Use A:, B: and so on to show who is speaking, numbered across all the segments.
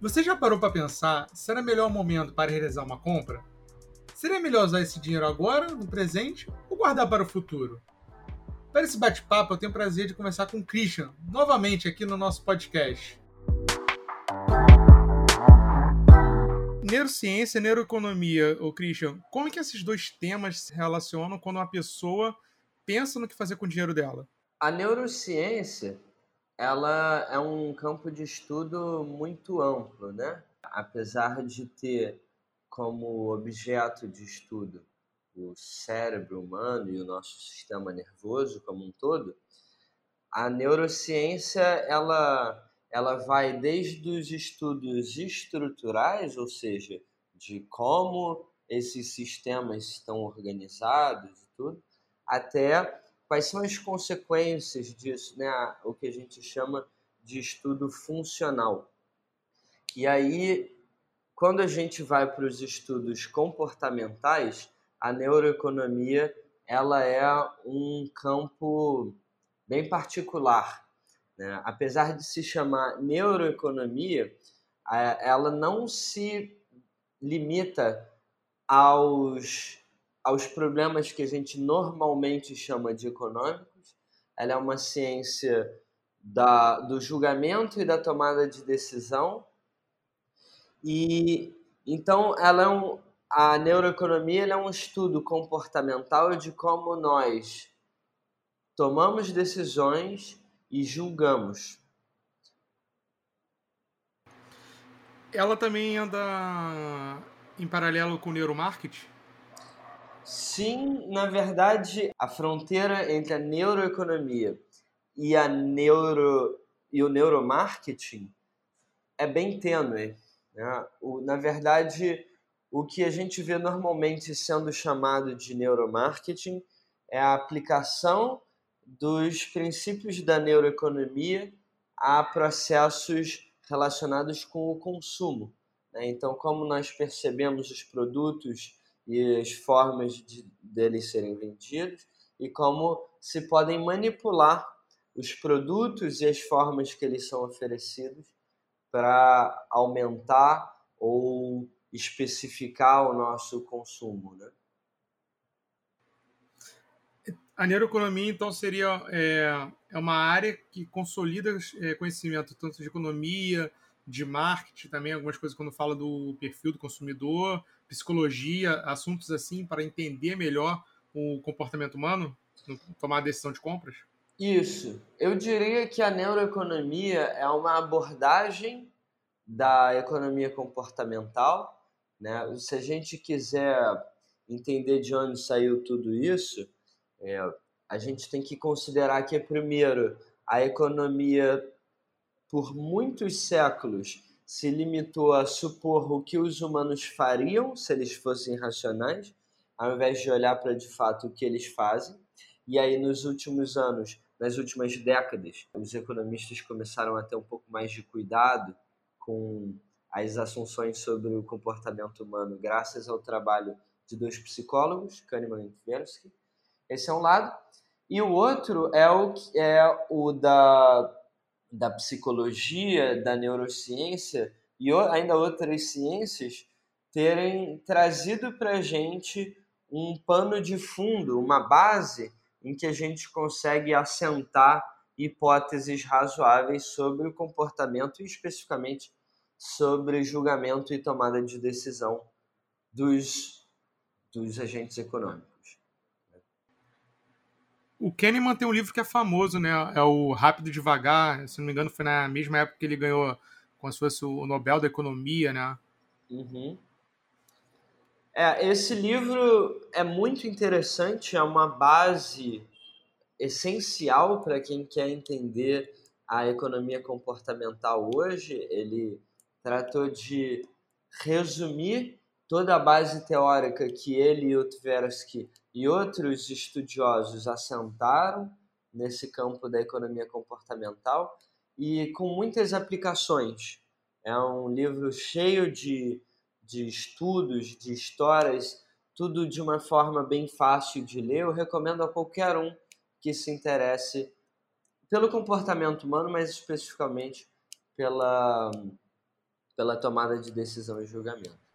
A: Você já parou para pensar se era melhor momento para realizar uma compra? Seria melhor usar esse dinheiro agora, no presente, ou guardar para o futuro? Para esse bate-papo, eu tenho o prazer de conversar com o Christian, novamente aqui no nosso podcast. Neurociência e neuroeconomia, o Christian, como é que esses dois temas se relacionam quando uma pessoa pensa no que fazer com o dinheiro dela?
B: A neurociência ela é um campo de estudo muito amplo, né? Apesar de ter como objeto de estudo o cérebro humano e o nosso sistema nervoso como um todo, a neurociência ela ela vai desde os estudos estruturais, ou seja, de como esses sistemas estão organizados e tudo, até quais são as consequências disso, né? O que a gente chama de estudo funcional. E aí, quando a gente vai para os estudos comportamentais, a neuroeconomia ela é um campo bem particular. Né? Apesar de se chamar neuroeconomia, ela não se limita aos aos problemas que a gente normalmente chama de econômicos. Ela é uma ciência da, do julgamento e da tomada de decisão. E então ela é um, a neuroeconomia é um estudo comportamental de como nós tomamos decisões e julgamos.
A: Ela também anda em paralelo com o neuromarketing?
B: Sim, na verdade, a fronteira entre a neuroeconomia e a neuro e o neuromarketing é bem tênue. Né? O, na verdade, o que a gente vê normalmente sendo chamado de neuromarketing é a aplicação dos princípios da neuroeconomia a processos relacionados com o consumo. Né? Então, como nós percebemos os produtos e as formas de, deles serem vendidos e como se podem manipular os produtos e as formas que eles são oferecidos para aumentar ou especificar o nosso consumo, né?
A: A neuroeconomia, então, seria é, é uma área que consolida é, conhecimento tanto de economia, de marketing, também algumas coisas quando fala do perfil do consumidor, psicologia, assuntos assim, para entender melhor o comportamento humano, tomar a decisão de compras?
B: Isso. Eu diria que a neuroeconomia é uma abordagem da economia comportamental. Né? Se a gente quiser entender de onde saiu tudo isso, é, a gente tem que considerar que, primeiro, a economia, por muitos séculos, se limitou a supor o que os humanos fariam se eles fossem racionais, ao invés de olhar para de fato o que eles fazem. E aí, nos últimos anos, nas últimas décadas, os economistas começaram a ter um pouco mais de cuidado com as assunções sobre o comportamento humano, graças ao trabalho de dois psicólogos, Kahneman e Tversky. Esse é um lado. E o outro é o, é o da da psicologia, da neurociência e ainda outras ciências terem trazido para a gente um pano de fundo, uma base em que a gente consegue assentar hipóteses razoáveis sobre o comportamento e especificamente sobre julgamento e tomada de decisão dos, dos agentes econômicos.
A: O Kahneman tem um livro que é famoso, né? É o Rápido e Devagar. Se não me engano, foi na mesma época que ele ganhou como se fosse o Nobel da Economia, né?
B: Uhum. É, esse livro é muito interessante, é uma base essencial para quem quer entender a economia comportamental hoje. Ele tratou de resumir toda a base teórica que ele e o Tversky e outros estudiosos assentaram nesse campo da economia comportamental e com muitas aplicações. É um livro cheio de, de estudos, de histórias, tudo de uma forma bem fácil de ler. Eu recomendo a qualquer um que se interesse pelo comportamento humano, mas especificamente pela, pela tomada de decisão e julgamento.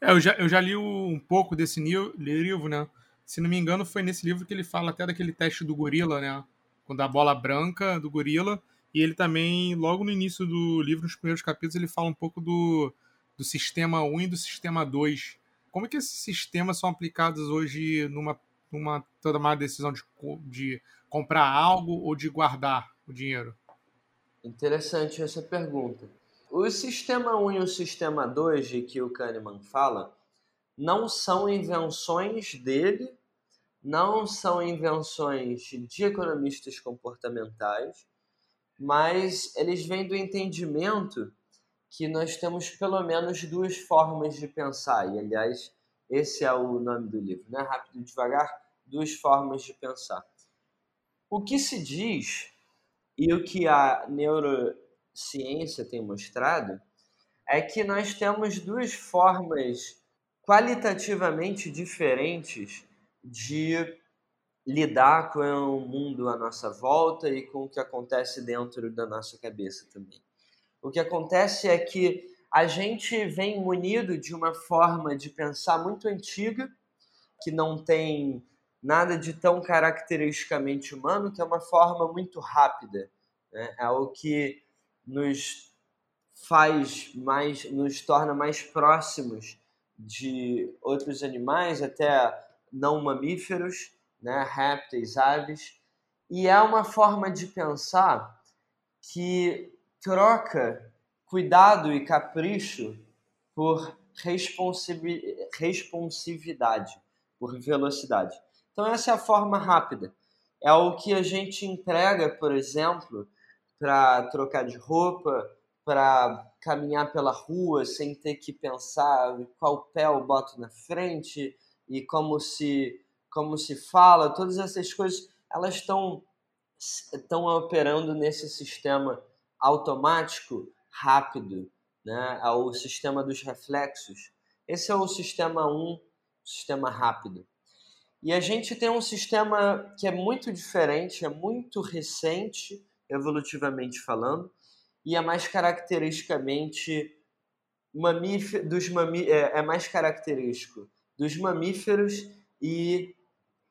A: É, eu, já, eu já li um pouco desse livro, né? Se não me engano, foi nesse livro que ele fala até daquele teste do gorila, né? Quando a bola branca do gorila. E ele também, logo no início do livro, nos primeiros capítulos, ele fala um pouco do, do sistema 1 e do sistema 2. Como é que esses sistemas são aplicados hoje numa, numa tomada de decisão de, de comprar algo ou de guardar o dinheiro?
B: Interessante essa pergunta. O sistema 1 e o sistema 2 de que o Kahneman fala não são invenções dele, não são invenções de economistas comportamentais, mas eles vêm do entendimento que nós temos pelo menos duas formas de pensar. E, aliás, esse é o nome do livro, né? Rápido e devagar, duas formas de pensar. O que se diz e o que a neurociência tem mostrado é que nós temos duas formas qualitativamente diferentes de lidar com o mundo à nossa volta e com o que acontece dentro da nossa cabeça também. O que acontece é que a gente vem munido de uma forma de pensar muito antiga, que não tem nada de tão caracteristicamente humano, que é uma forma muito rápida. Né? É o que nos faz mais, nos torna mais próximos de outros animais, até não mamíferos, né? répteis, aves. E é uma forma de pensar que troca cuidado e capricho por responsividade, por velocidade. Então, essa é a forma rápida. É o que a gente entrega, por exemplo, para trocar de roupa, para caminhar pela rua sem ter que pensar qual pé eu boto na frente e como se como se fala, todas essas coisas, elas estão estão operando nesse sistema automático rápido, né? É o sistema dos reflexos. Esse é o sistema 1, um, sistema rápido. E a gente tem um sistema que é muito diferente, é muito recente, evolutivamente falando, e é mais caracteristicamente dos mamí é, é, mais característico dos mamíferos e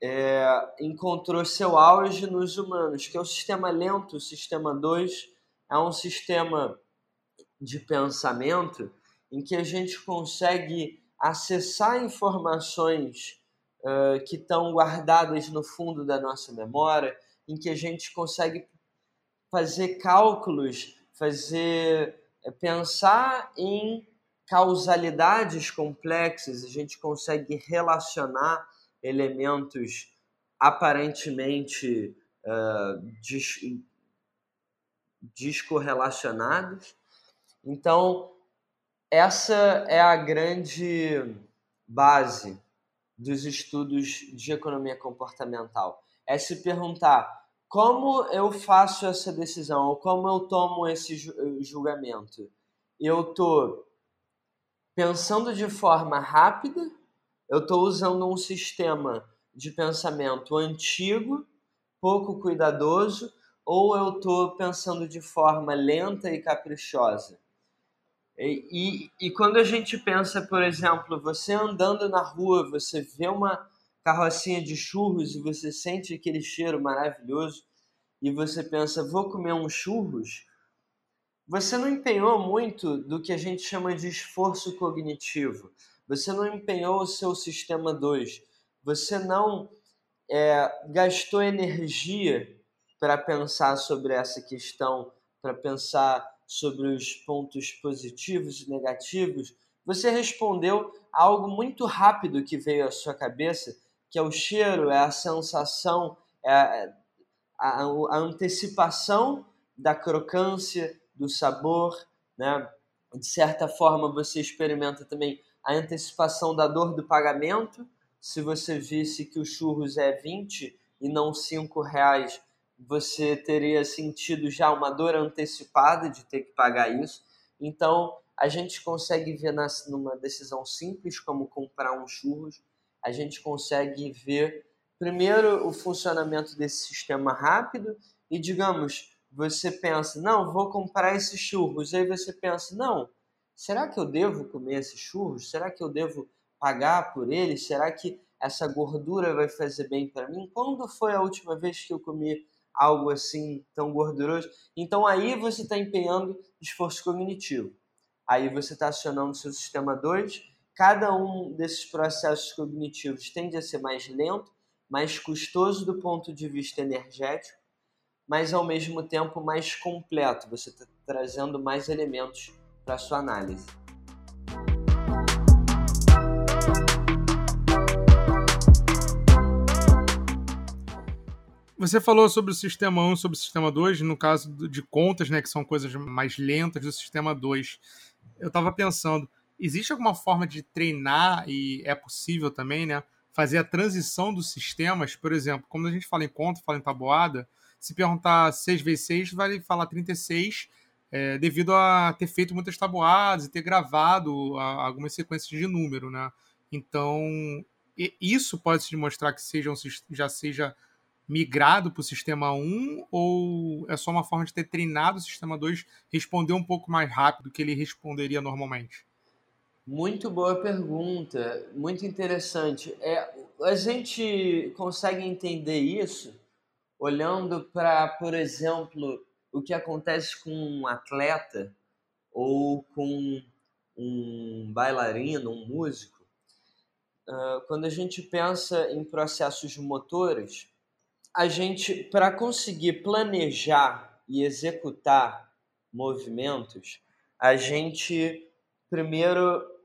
B: é, encontrou seu auge nos humanos, que é o sistema lento, o sistema 2, é um sistema de pensamento em que a gente consegue acessar informações uh, que estão guardadas no fundo da nossa memória, em que a gente consegue fazer cálculos, fazer eh, pensar em causalidades complexas, a gente consegue relacionar elementos aparentemente uh, dis descorrelacionados. Então, essa é a grande base dos estudos de economia comportamental. É se perguntar como eu faço essa decisão, como eu tomo esse julgamento. Eu estou pensando de forma rápida, eu estou usando um sistema de pensamento antigo, pouco cuidadoso, ou eu estou pensando de forma lenta e caprichosa? E, e, e, quando a gente pensa, por exemplo, você andando na rua, você vê uma carrocinha de churros e você sente aquele cheiro maravilhoso e você pensa, vou comer uns churros, você não empenhou muito do que a gente chama de esforço cognitivo. Você não empenhou o seu sistema 2. Você não é, gastou energia para pensar sobre essa questão, para pensar sobre os pontos positivos e negativos. Você respondeu a algo muito rápido que veio à sua cabeça, que é o cheiro, é a sensação, é a, a, a antecipação da crocância, do sabor, né? De certa forma, você experimenta também a antecipação da dor do pagamento. Se você visse que o churros é 20 e não 5 reais, você teria sentido já uma dor antecipada de ter que pagar isso. Então, a gente consegue ver numa decisão simples, como comprar um churros, a gente consegue ver, primeiro, o funcionamento desse sistema rápido e, digamos, você pensa, não, vou comprar esses churros. Aí você pensa, não, será que eu devo comer esses churros? Será que eu devo pagar por eles? Será que essa gordura vai fazer bem para mim? Quando foi a última vez que eu comi algo assim tão gorduroso? Então aí você está empenhando esforço cognitivo. Aí você está acionando seu sistema 2. Cada um desses processos cognitivos tende a ser mais lento, mais custoso do ponto de vista energético, mas ao mesmo tempo mais completo. Você está trazendo mais elementos para sua análise.
A: Você falou sobre o sistema 1 e sobre o sistema 2, no caso de contas, né, que são coisas mais lentas do sistema 2. Eu estava pensando, existe alguma forma de treinar, e é possível também, né, fazer a transição dos sistemas? Por exemplo, quando a gente fala em conta, fala em tabuada, se perguntar 6 vezes 6, vai falar 36, é, devido a ter feito muitas tabuadas e ter gravado a, algumas sequências de número, né? Então, isso pode se demonstrar que seja um, já seja migrado para o sistema 1 ou é só uma forma de ter treinado o sistema 2 responder um pouco mais rápido do que ele responderia normalmente?
B: Muito boa pergunta, muito interessante. É, a gente consegue entender isso olhando para, por exemplo, o que acontece com um atleta ou com um bailarino, um músico. Quando a gente pensa em processos motores, a gente, para conseguir planejar e executar movimentos, a gente primeiro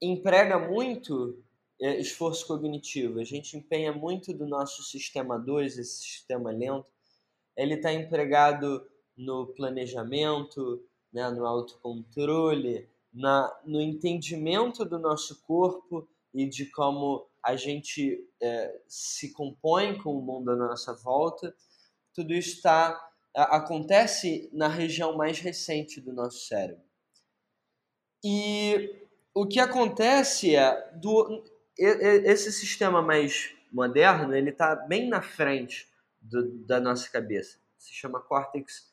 B: emprega muito é, esforço cognitivo, a gente empenha muito do nosso sistema 2, esse sistema lento, ele está empregado no planejamento, né, no autocontrole, na, no entendimento do nosso corpo e de como a gente é, se compõe com o mundo à nossa volta, tudo isso está acontece na região mais recente do nosso cérebro. E o que acontece é do, esse sistema mais moderno ele está bem na frente do, da nossa cabeça. Se chama córtex.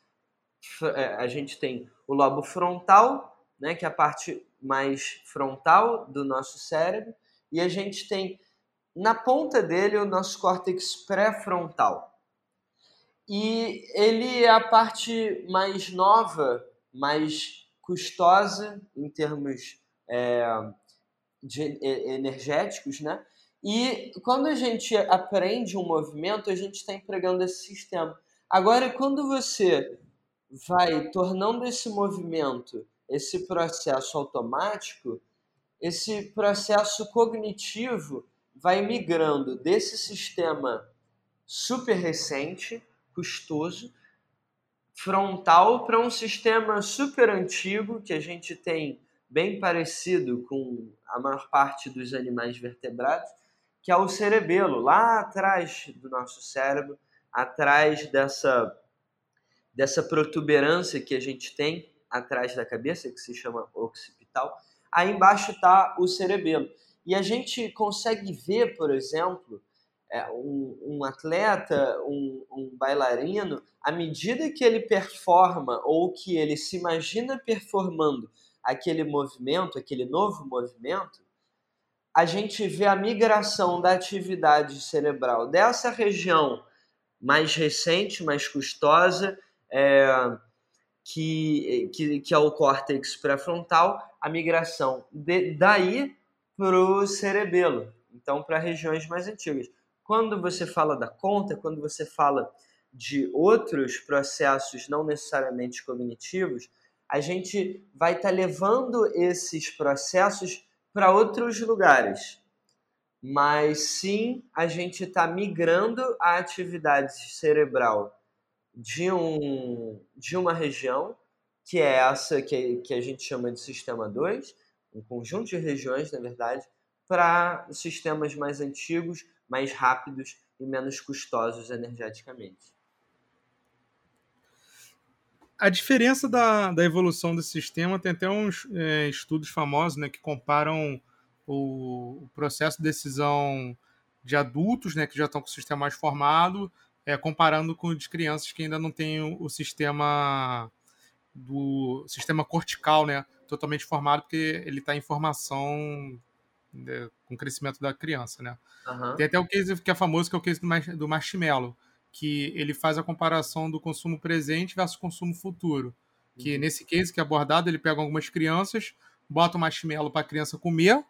B: É, a gente tem o lobo frontal, né, que é a parte mais frontal do nosso cérebro, e a gente tem na ponta dele o nosso córtex pré-frontal. E ele é a parte mais nova, mais custosa em termos é, de, energéticos, né? E quando a gente aprende um movimento, a gente está empregando esse sistema. Agora, quando você vai tornando esse movimento, esse processo automático, esse processo cognitivo vai migrando desse sistema super recente, custoso, frontal, para um sistema super antigo que a gente tem bem parecido com a maior parte dos animais vertebrados, que é o cerebelo, lá atrás do nosso cérebro, atrás dessa, dessa protuberância que a gente tem atrás da cabeça, que se chama occipital aí embaixo está o cerebelo. E a gente consegue ver, por exemplo, é, um, um, atleta, um, um bailarino, à medida que ele performa ou que ele se imagina performando aquele movimento, aquele novo movimento, a gente vê a migração da atividade cerebral dessa região mais recente, mais custosa, é, que, que, que é o córtex pré-frontal, a migração de, daí para o cerebelo, então para regiões mais antigas. Quando você fala da conta, quando você fala de outros processos não necessariamente cognitivos, a gente vai estar tá levando esses processos para outros lugares. Mas sim, a gente está migrando a atividade cerebral de, um, de uma região, que é essa que, que a gente chama de sistema 2, um conjunto de regiões, na verdade, para sistemas mais antigos, mais rápidos e menos custosos energeticamente.
A: A diferença da, da evolução desse sistema tem até uns é, estudos famosos né, que comparam o, o processo de decisão de adultos né, que já estão com o sistema mais formado é, comparando com de crianças que ainda não têm o, o sistema do sistema cortical, né, totalmente formado, porque ele está em formação né, com o crescimento da criança, né. Uhum. Tem até o case que é famoso, que é o case do, do marshmallow, que ele faz a comparação do consumo presente versus consumo futuro. Que uhum. nesse case que é abordado, ele pega algumas crianças, bota o marshmallow para a criança comer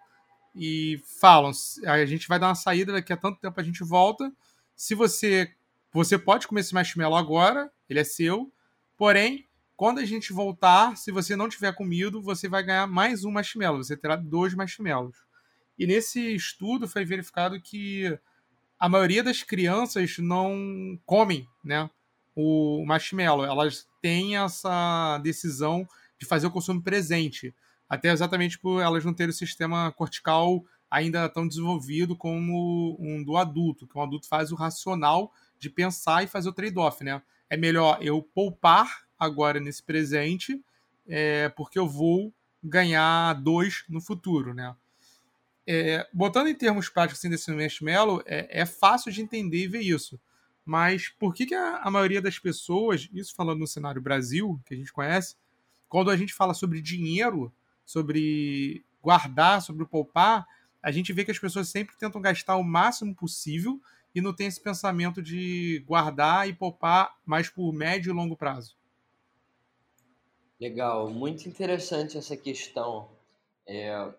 A: e falam: a gente vai dar uma saída daqui a tanto tempo a gente volta. Se você você pode comer esse marshmallow agora, ele é seu. Porém, quando a gente voltar, se você não tiver comido, você vai ganhar mais um marshmallow. Você terá dois marshmallows. E nesse estudo foi verificado que a maioria das crianças não comem, né, o marshmallow. Elas têm essa decisão de fazer o consumo presente, até exatamente por elas não terem o sistema cortical ainda tão desenvolvido como um do adulto, que um adulto faz o racional de pensar e fazer o trade-off, né? É melhor eu poupar agora nesse presente, é, porque eu vou ganhar dois no futuro, né? É, botando em termos práticos assim, desse marshmallow, é, é fácil de entender e ver isso. Mas por que, que a, a, maioria das pessoas, isso falando no cenário Brasil, que a gente conhece, quando a gente fala sobre dinheiro, sobre guardar, sobre poupar, a gente vê que as pessoas sempre tentam gastar o máximo possível e não tem esse pensamento de guardar e poupar mais por médio e longo prazo.
B: Legal, muito interessante essa questão. É,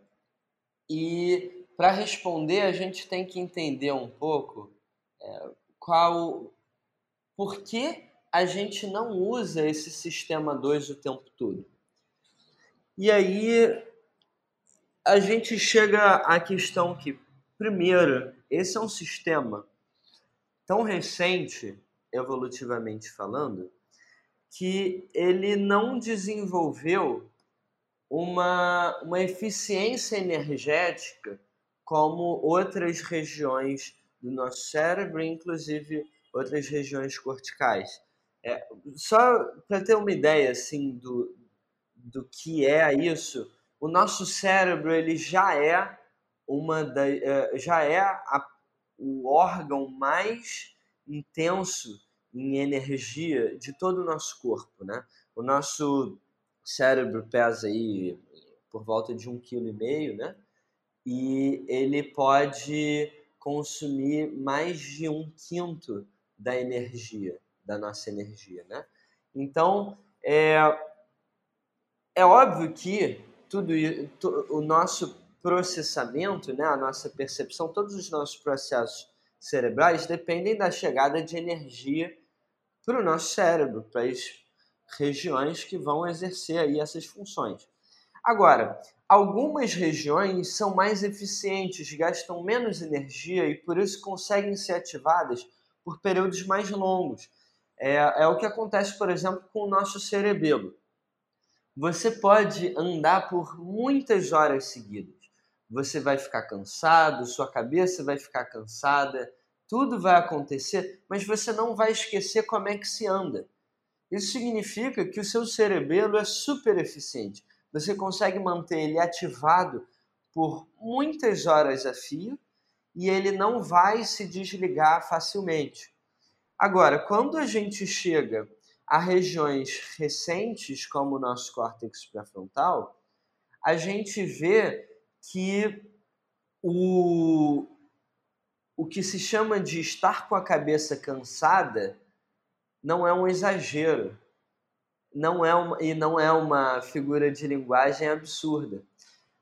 B: e para responder, a gente tem que entender um pouco é, qual. Por que a gente não usa esse sistema 2 o tempo todo? E aí a gente chega à questão que, primeiro, esse é um sistema tão recente, evolutivamente falando, que ele não desenvolveu uma, uma eficiência energética como outras regiões do nosso cérebro, inclusive outras regiões corticais. É, só para ter uma ideia assim do, do que é isso, o nosso cérebro ele já é uma da, é, já é a o órgão mais intenso em energia de todo o nosso corpo, né? O nosso cérebro pesa aí por volta de um quilo e meio, né? E ele pode consumir mais de um quinto da energia, da nossa energia, né? Então, é, é óbvio que tudo o nosso processamento, né, a nossa percepção, todos os nossos processos cerebrais dependem da chegada de energia para o nosso cérebro, para regiões que vão exercer aí essas funções. Agora, algumas regiões são mais eficientes, gastam menos energia e por isso conseguem ser ativadas por períodos mais longos. É, é o que acontece, por exemplo, com o nosso cerebelo. Você pode andar por muitas horas seguidas você vai ficar cansado, sua cabeça vai ficar cansada, tudo vai acontecer, mas você não vai esquecer como é que se anda. Isso significa que o seu cerebelo é super eficiente. Você consegue manter ele ativado por muitas horas a fio e ele não vai se desligar facilmente. Agora, quando a gente chega a regiões recentes, como o nosso córtex pré-frontal, a gente vê que o, o que se chama de estar com a cabeça cansada não é um exagero, não é uma, e não é uma figura de linguagem absurda.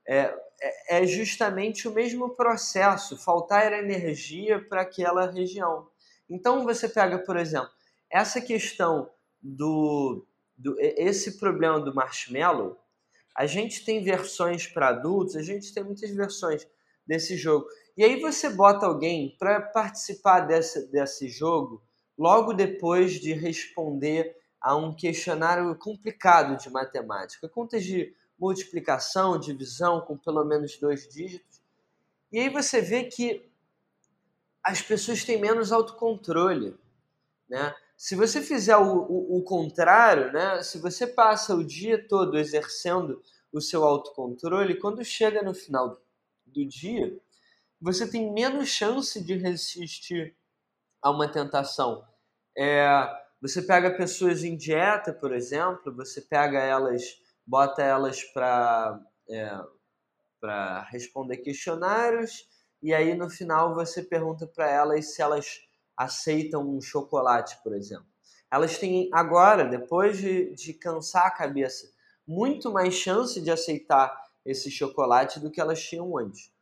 B: É, é, é justamente o mesmo processo, faltar energia para aquela região. Então você pega, por exemplo, essa questão do, do esse problema do marshmallow, a gente tem versões para adultos, a gente tem muitas versões desse jogo. E aí você bota alguém para participar desse, desse jogo logo depois de responder a um questionário complicado de matemática, contas de multiplicação, divisão com pelo menos dois dígitos. E aí você vê que as pessoas têm menos autocontrole, né? Se você fizer o, o, o, contrário, né? se você passa o dia todo exercendo o seu autocontrole, quando chega no final do dia, você tem menos chance de resistir a uma tentação É, você pega pessoas em dieta, por exemplo, você pega elas, bota elas para é, para responder questionários e aí no final você pergunta para elas se elas aceitam um chocolate, por exemplo. Elas têm agora, depois de, de cansar a cabeça, muito mais chance de aceitar esse chocolate do que elas tinham antes.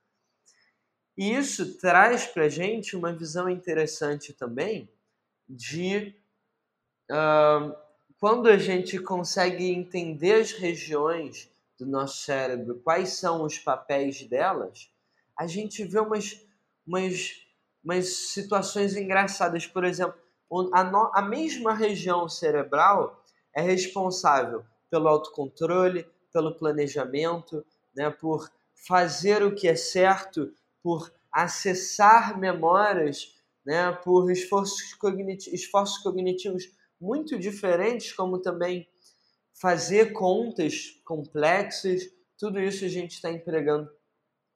B: E isso traz para gente uma visão interessante também de uh, quando a gente consegue entender as regiões do nosso cérebro, quais são os papéis delas, a gente vê umas, umas, umas situações engraçadas. Por exemplo, a, no, a mesma região cerebral é responsável pelo autocontrole, pelo planejamento, né, por fazer o que é certo, por acessar memórias, né, por esforços, cogniti esforços cognitivos muito diferentes, como também fazer contas complexas, tudo isso a gente está empregando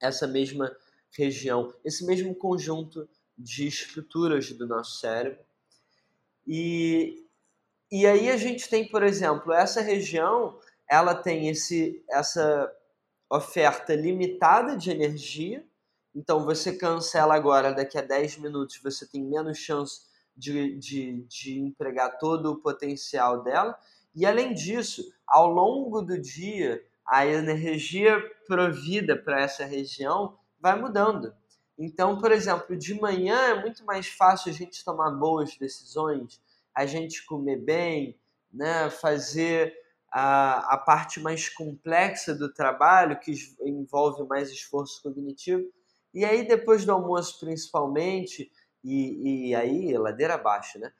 B: essa mesma região, esse mesmo conjunto de estruturas do nosso cérebro. E, e aí a gente tem, por exemplo, essa região, ela tem esse, essa oferta limitada de energia, então você cancela agora, daqui a 10 minutos você tem menos chance de, de, de empregar todo o potencial dela. E além disso, ao longo do dia, a energia provida para essa região vai mudando. Então, por exemplo, de manhã é muito mais fácil a gente tomar boas decisões, a gente comer bem, né, fazer a, a parte mais complexa do trabalho, que envolve mais esforço cognitivo. E aí, depois do almoço, principalmente, e, e aí, ladeira abaixo, né?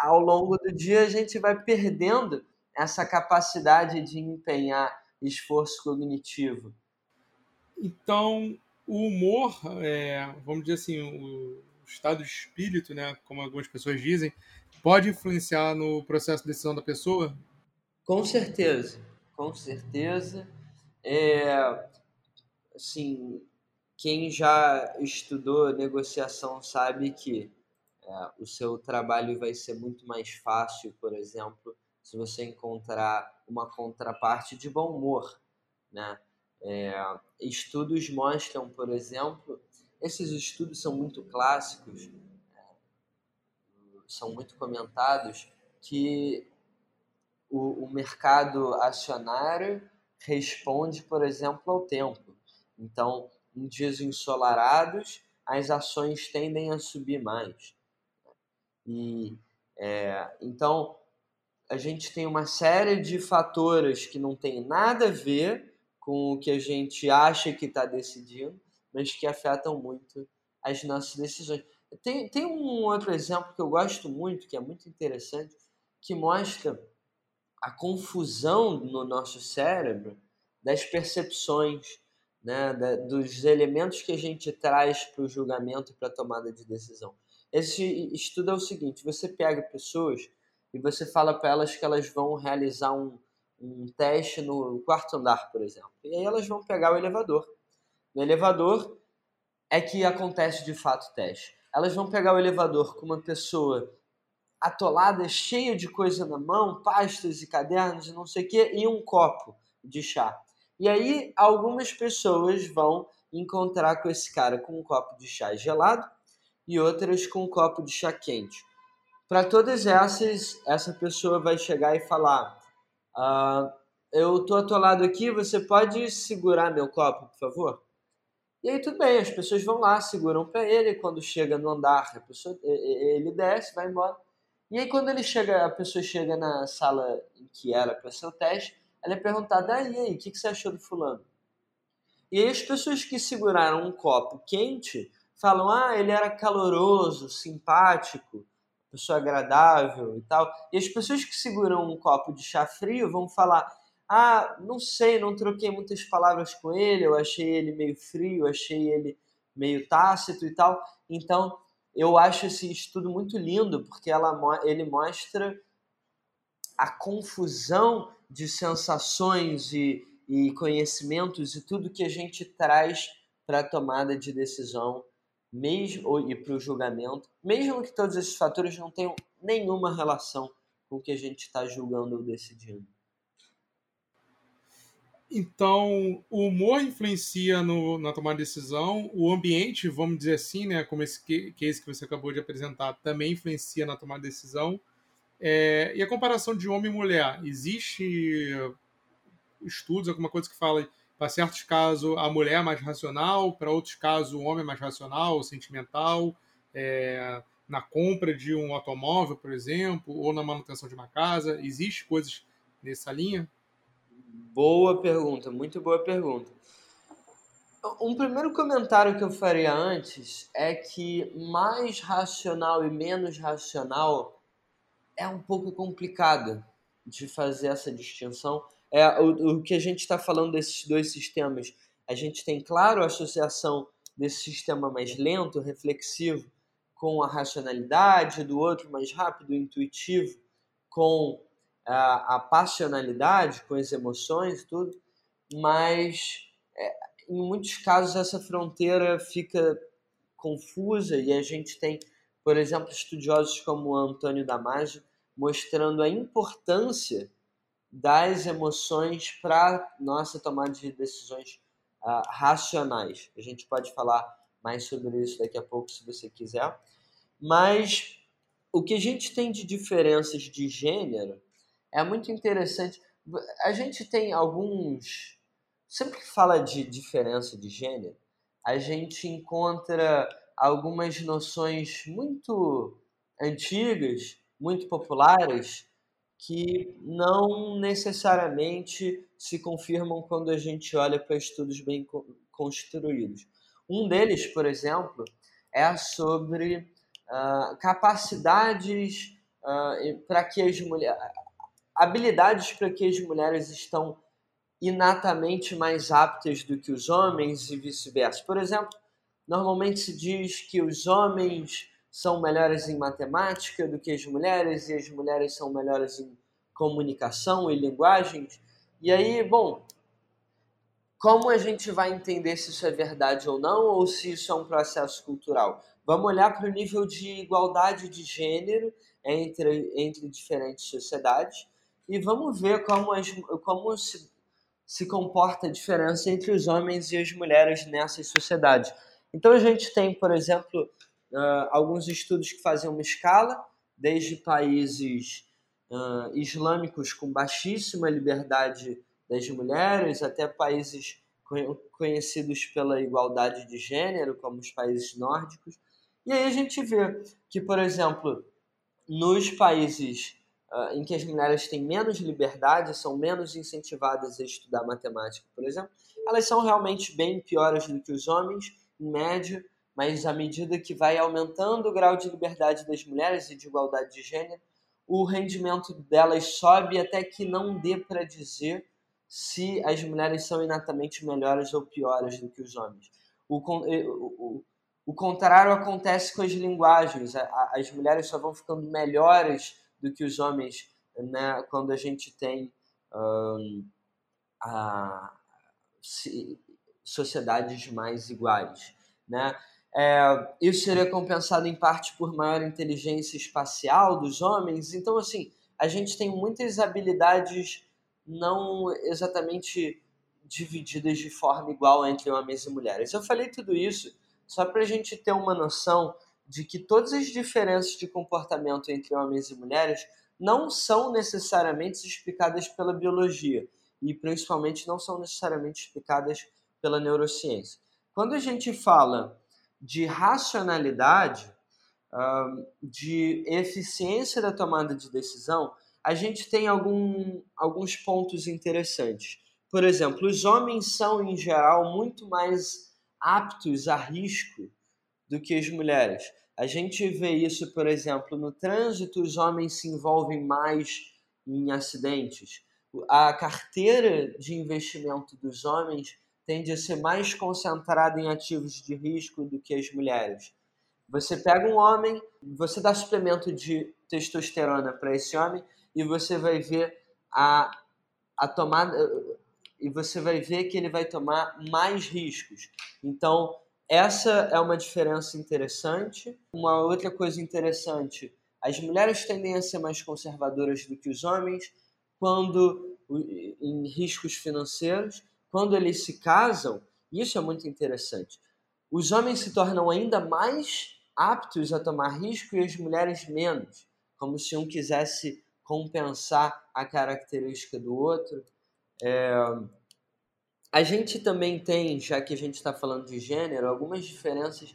B: Ao longo do dia, a gente vai perdendo essa capacidade de empenhar esforço cognitivo.
A: Então, o humor, é, vamos dizer assim, o estado de espírito, né, como algumas pessoas dizem, pode influenciar no processo de decisão da pessoa?
B: Com certeza, com certeza. É, assim, quem já estudou negociação sabe que é, o seu trabalho vai ser muito mais fácil, por exemplo, se você encontrar uma contraparte de bom humor, né? É, estudos mostram, por exemplo, esses estudos são muito clássicos, são muito comentados, que o, o mercado acionário responde, por exemplo, ao tempo. Então, em dias ensolarados, as ações tendem a subir mais. E é, então a gente tem uma série de fatores que não tem nada a ver com o que a gente acha que está decidindo, mas que afetam muito as nossas decisões. Tem, tem um outro exemplo que eu gosto muito, que é muito interessante, que mostra a confusão no nosso cérebro das percepções, né, da, dos elementos que a gente traz para o julgamento e para a tomada de decisão. Esse estudo é o seguinte: você pega pessoas e você fala para elas que elas vão realizar um, um teste no quarto andar, por exemplo. E aí elas vão pegar o elevador. No elevador é que acontece de fato o teste. Elas vão pegar o elevador com uma pessoa atolada, cheia de coisa na mão, pastas e cadernos e não sei o quê, e um copo de chá. E aí algumas pessoas vão encontrar com esse cara com um copo de chá gelado e outras com um copo de chá quente. Para todas essas, essa pessoa vai chegar e falar: ah, Eu tô atolado aqui, você pode segurar meu copo, por favor? E aí tudo bem, as pessoas vão lá, seguram para ele. Quando chega no andar, a pessoa, ele desce, vai embora. E aí quando ele chega, a pessoa chega na sala em que era para ser o teste, ela é perguntada: e aí, o que, que você achou do fulano? E aí as pessoas que seguraram um copo quente falam: ah, ele era caloroso, simpático pessoa agradável e tal. E as pessoas que seguram um copo de chá frio vão falar: ah, não sei, não troquei muitas palavras com ele, eu achei ele meio frio, achei ele meio tácito e tal. Então, eu acho esse estudo muito lindo, porque ela, ele mostra a confusão de sensações e, e conhecimentos e tudo que a gente traz para a tomada de decisão mesmo e para o julgamento, mesmo que todos esses fatores não tenham nenhuma relação com o que a gente está julgando ou decidindo.
A: Então, o humor influencia no, na tomada de decisão, o ambiente, vamos dizer assim, né, como esse case que você acabou de apresentar, também influencia na tomada de decisão. É, e a comparação de homem e mulher, existe estudos, alguma coisa que fala, para certos casos, a mulher é mais racional, para outros casos, o homem é mais racional, sentimental, é, na compra de um automóvel, por exemplo, ou na manutenção de uma casa? Existe coisas nessa linha?
B: Boa pergunta, muito boa pergunta. Um primeiro comentário que eu faria antes é que mais racional e menos racional é um pouco complicado de fazer essa distinção. É o, o que a gente está falando desses dois sistemas. A gente tem, claro, a associação desse sistema mais lento, reflexivo, com a racionalidade, do outro mais rápido, intuitivo, com a, a passionalidade, com as emoções, tudo, mas é, em muitos casos essa fronteira fica confusa e a gente tem, por exemplo, estudiosos como Antônio Damasio mostrando a importância das emoções para nossa tomada de decisões uh, racionais. A gente pode falar mais sobre isso daqui a pouco, se você quiser. Mas o que a gente tem de diferenças de gênero é muito interessante. A gente tem alguns. Sempre que fala de diferença de gênero, a gente encontra algumas noções muito antigas, muito populares, que não necessariamente se confirmam quando a gente olha para estudos bem construídos. Um deles, por exemplo, é sobre uh, capacidades uh, para que as mulheres habilidades para que as mulheres estão inatamente mais aptas do que os homens e vice-versa. Por exemplo, normalmente se diz que os homens são melhores em matemática do que as mulheres e as mulheres são melhores em comunicação e linguagens. E aí, bom, como a gente vai entender se isso é verdade ou não, ou se isso é um processo cultural? Vamos olhar para o nível de igualdade de gênero entre, entre diferentes sociedades e vamos ver como, as, como se, se comporta a diferença entre os homens e as mulheres nessas sociedades. Então a gente tem, por exemplo, uh, alguns estudos que fazem uma escala, desde países uh, islâmicos com baixíssima liberdade das mulheres até países conhecidos pela igualdade de gênero, como os países nórdicos. E aí a gente vê que, por exemplo, nos países uh, em que as mulheres têm menos liberdade, são menos incentivadas a estudar matemática, por exemplo, elas são realmente bem piores do que os homens, em média, mas à medida que vai aumentando o grau de liberdade das mulheres e de igualdade de gênero, o rendimento delas sobe até que não dê para dizer se as mulheres são inatamente melhores ou piores do que os homens. O, eh, o, o, contrário acontece com as linguagens. As mulheres só vão ficando melhores do que os homens né, quando a gente tem um, a, sociedades mais iguais. Né? É, isso seria compensado em parte por maior inteligência espacial dos homens. Então, assim, a gente tem muitas habilidades não exatamente divididas de forma igual entre homens e mulheres. Eu falei tudo isso só para a gente ter uma noção de que todas as diferenças de comportamento entre homens e mulheres não são necessariamente explicadas pela biologia e principalmente não são necessariamente explicadas pela neurociência. Quando a gente fala de racionalidade, de eficiência da tomada de decisão, a gente tem algum, alguns pontos interessantes. Por exemplo, os homens são, em geral, muito mais aptos a risco do que as mulheres. A gente vê isso, por exemplo, no trânsito, os homens se envolvem mais em acidentes. A carteira de investimento dos homens tende a ser mais concentrada em ativos de risco do que as mulheres. Você pega um homem, você dá suplemento de testosterona para esse homem e você vai ver a, a tomada e você vai ver que ele vai tomar mais riscos. Então, essa é uma diferença interessante. Uma outra coisa interessante as mulheres tendem a ser mais conservadoras do que os homens quando em riscos financeiros, quando eles se casam, isso é muito interessante. Os homens se tornam ainda mais aptos a tomar risco e as mulheres menos, como se um quisesse compensar a característica do outro. É... A gente também tem, já que a gente está falando de gênero, algumas diferenças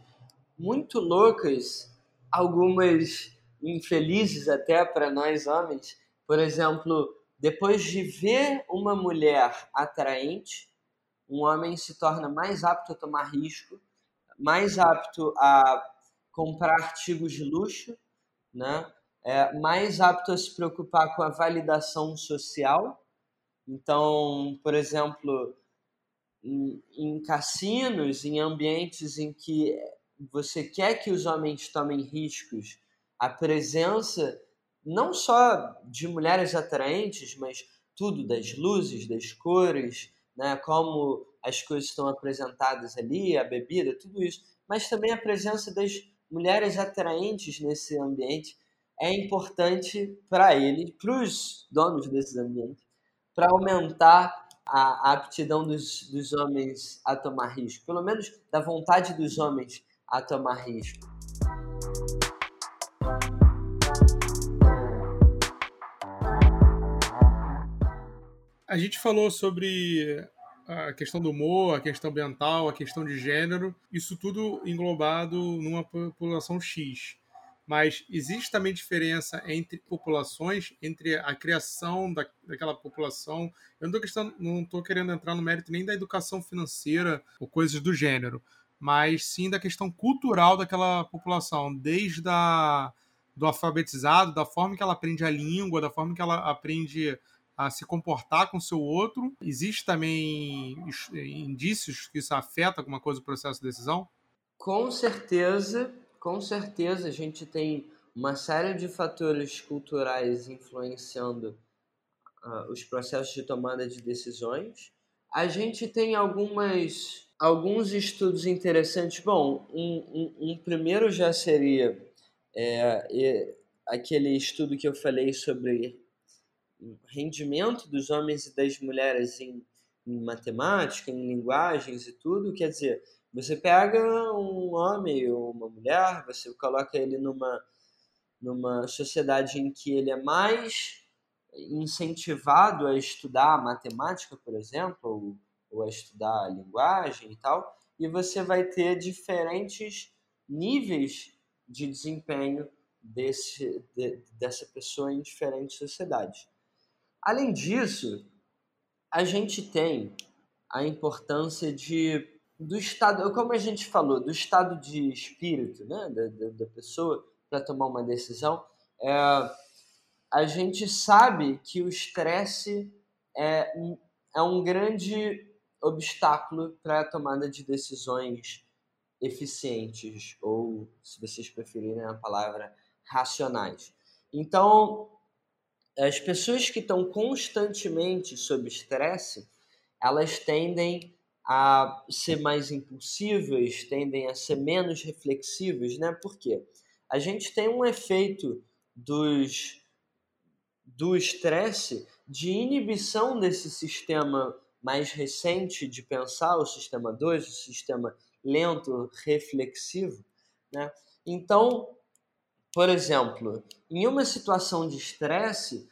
B: muito loucas, algumas infelizes até para nós homens. Por exemplo, depois de ver uma mulher atraente, um homem se torna mais apto a tomar risco, mais apto a comprar artigos de luxo, né? É mais apto a se preocupar com a validação social. Então, por exemplo, em, em cassinos, em ambientes em que você quer que os homens tomem riscos, a presença não só de mulheres atraentes, mas tudo das luzes, das cores, né, como as coisas estão apresentadas ali, a bebida, tudo isso, mas também a presença das mulheres atraentes nesse ambiente é importante para ele, para os donos desses ambientes, para aumentar a, a aptidão dos, dos homens a tomar risco, pelo menos da vontade dos homens a tomar risco.
A: A gente falou sobre a questão do humor, a questão ambiental, a questão de gênero, isso tudo englobado numa população X. Mas existe também diferença entre populações, entre a criação da, daquela população. Eu não estou querendo entrar no mérito nem da educação financeira ou coisas do gênero, mas sim da questão cultural daquela população, desde a, do alfabetizado, da forma que ela aprende a língua, da forma que ela aprende a se comportar com o seu outro. Existe também indícios que isso afeta alguma coisa o processo de decisão?
B: Com certeza, com certeza a gente tem uma série de fatores culturais influenciando uh, os processos de tomada de decisões. A gente tem algumas alguns estudos interessantes. Bom, um, um, um primeiro já seria é, é, aquele estudo que eu falei sobre rendimento dos homens e das mulheres em, em, matemática, em linguagens e tudo. Quer dizer, você pega um homem ou uma mulher, você coloca ele numa, numa sociedade em que ele é mais incentivado a estudar matemática, por exemplo, ou ou a estudar linguagem e tal, e você vai ter diferentes níveis de desempenho desse, de, dessa pessoa em diferentes sociedades. Além disso, a gente tem a importância de do estado, como a gente falou, do estado de espírito né, da, da, da pessoa para tomar uma decisão. É, a gente sabe que o estresse é, é um grande obstáculo para a tomada de decisões eficientes, ou, se vocês preferirem a palavra, racionais. Então, as pessoas que estão constantemente sob estresse, elas tendem a ser mais impulsivas, tendem a ser menos reflexivas, né? Por quê? A gente tem um efeito dos do estresse de inibição desse sistema mais recente de pensar o sistema 2, o sistema lento, reflexivo. Né? Então, por exemplo, em uma situação de estresse,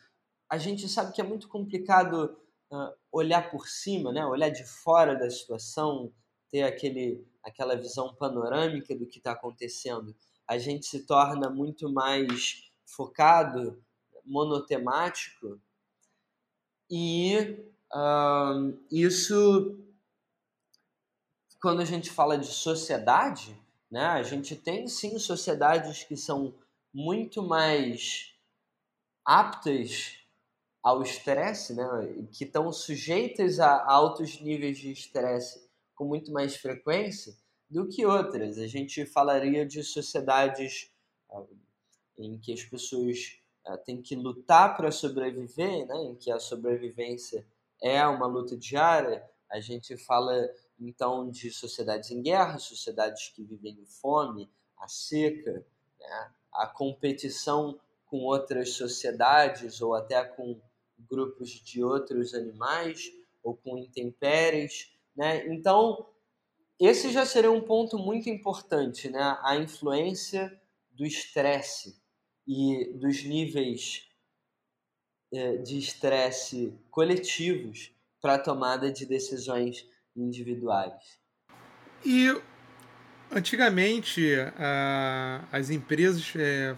B: a gente sabe que é muito complicado uh, olhar por cima, né? olhar de fora da situação, ter aquele, aquela visão panorâmica do que está acontecendo. A gente se torna muito mais focado, monotemático e Uh, isso, quando a gente fala de sociedade, né, a gente tem sim sociedades que são muito mais aptas ao estresse, né, que estão sujeitas a altos níveis de estresse com muito mais frequência do que outras. A gente falaria de sociedades uh, em que as pessoas uh, têm que lutar para sobreviver, né, em que a sobrevivência é uma luta diária. A gente fala então de sociedades em guerra, sociedades que vivem em fome, a seca, né? A competição com outras sociedades ou até com grupos de outros animais ou com intempéries, né? Então, esse já seria um ponto muito importante, né? A influência do estresse e dos níveis é, de estresse coletivos para a tomada de decisões individuais.
A: E antigamente as empresas, é,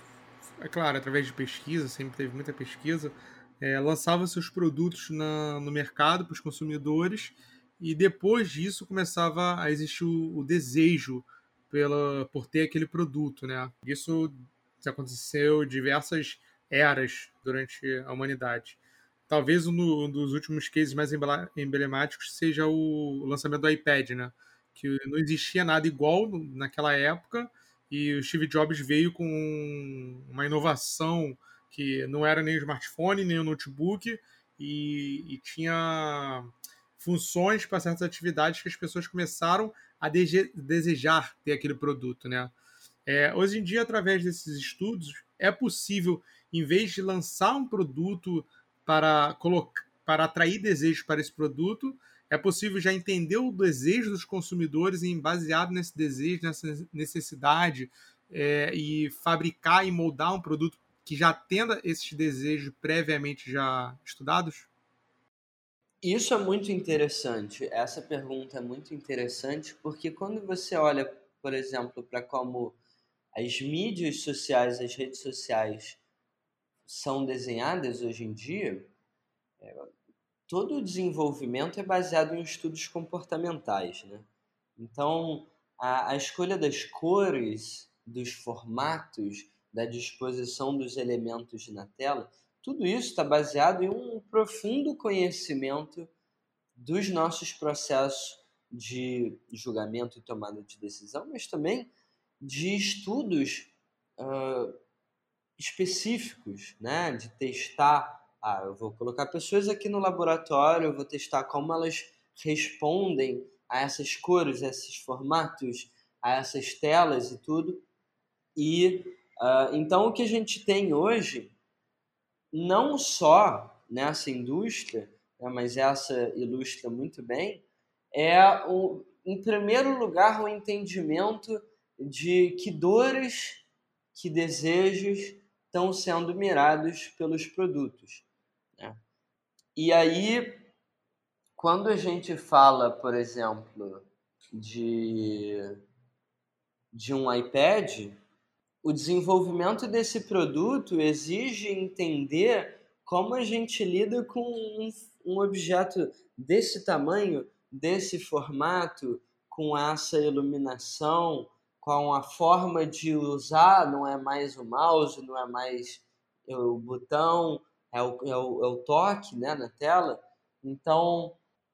A: é, claro, através de pesquisa, sempre teve muita pesquisa, é, lançavam seus produtos na, no mercado para os consumidores e depois disso começava a existir o, o desejo pela, por ter aquele produto, né? Isso aconteceu diversas eras durante a humanidade. Talvez um dos últimos cases mais emblemáticos seja o lançamento do iPad, né? Que não existia nada igual naquela época e o Steve Jobs veio com uma inovação que não era nem o smartphone, nem o notebook e, e tinha funções para certas atividades que as pessoas começaram a desejar ter aquele produto, né? É, hoje em dia, através desses estudos, é possível, em vez de lançar um produto para, colocar, para atrair desejos para esse produto, é possível já entender o desejo dos consumidores e, baseado nesse desejo, nessa necessidade, é, e fabricar e moldar um produto que já tenda esses desejos previamente já estudados?
B: Isso é muito interessante. Essa pergunta é muito interessante porque quando você olha, por exemplo, para como as mídias sociais, as redes sociais são desenhadas hoje em dia, é, todo o desenvolvimento é baseado em estudos comportamentais, né? Então, a, a escolha das cores, dos formatos, da disposição dos elementos na tela, tudo isso está baseado em um profundo conhecimento dos nossos processos de julgamento e tomada de decisão, mas também de estudos uh, específicos, né? de testar. Ah, eu vou colocar pessoas aqui no laboratório, eu vou testar como elas respondem a essas cores, a esses formatos, a essas telas e tudo. E uh, então o que a gente tem hoje não só nessa indústria, né, mas essa ilustra muito bem, é, o, em primeiro lugar, o entendimento de que dores, que desejos estão sendo mirados pelos produtos. E aí, quando a gente fala, por exemplo, de, de um iPad, o desenvolvimento desse produto exige entender como a gente lida com um, um objeto desse tamanho, desse formato, com essa iluminação, com a forma de usar, não é mais o mouse, não é mais o botão, é o, é o, é o toque né, na tela. Então,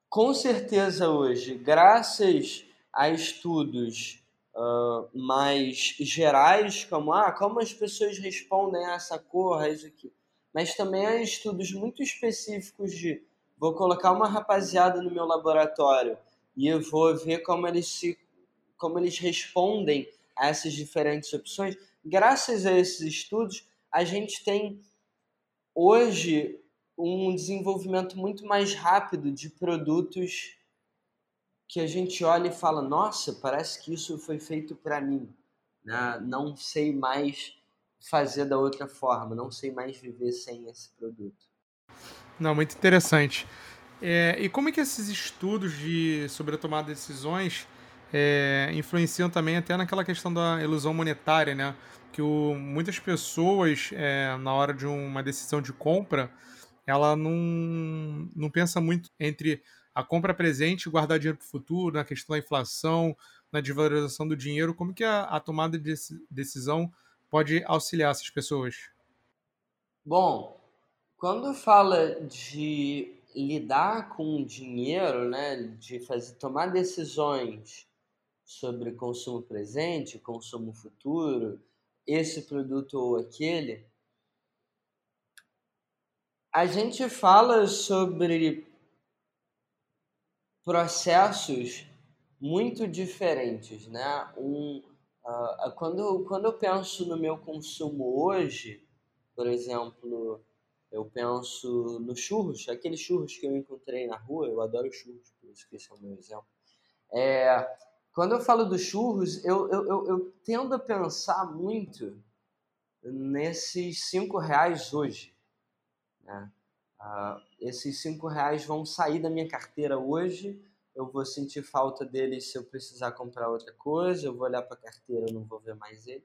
B: com certeza hoje, graças a estudos uh, mais gerais, como ah, como as pessoas respondem a essa cor, a isso aqui. Mas também há estudos muito específicos de vou colocar uma rapaziada no meu laboratório e eu vou ver como eles se como eles respondem a essas diferentes opções. Graças a esses estudos, a gente tem hoje um desenvolvimento muito mais rápido de produtos que a gente olha e fala: nossa, parece que isso foi feito para mim. Né? Não sei mais fazer da outra forma, não sei mais viver sem esse produto.
A: Não, muito interessante. É, e como é que esses estudos de, sobre a tomada de decisões é, influenciam também até naquela questão da ilusão monetária, né? Que o, muitas pessoas, é, na hora de uma decisão de compra, ela não, não pensa muito entre a compra presente e guardar dinheiro para o futuro, na questão da inflação, na desvalorização do dinheiro, como que a, a tomada de decisão pode auxiliar essas pessoas?
B: Bom, quando fala de lidar com o dinheiro, né, de fazer tomar decisões sobre consumo presente, consumo futuro, esse produto ou aquele, a gente fala sobre processos muito diferentes, né? Um, uh, quando, quando eu penso no meu consumo hoje, Por exemplo, eu penso no churros, aqueles churros que eu encontrei na rua, eu adoro churros, por isso que esse é o meu exemplo. É, quando eu falo dos churros, eu, eu, eu, eu tendo a pensar muito nesses cinco reais hoje. Né? Ah, esses cinco reais vão sair da minha carteira hoje, eu vou sentir falta deles se eu precisar comprar outra coisa, eu vou olhar para a carteira, eu não vou ver mais ele.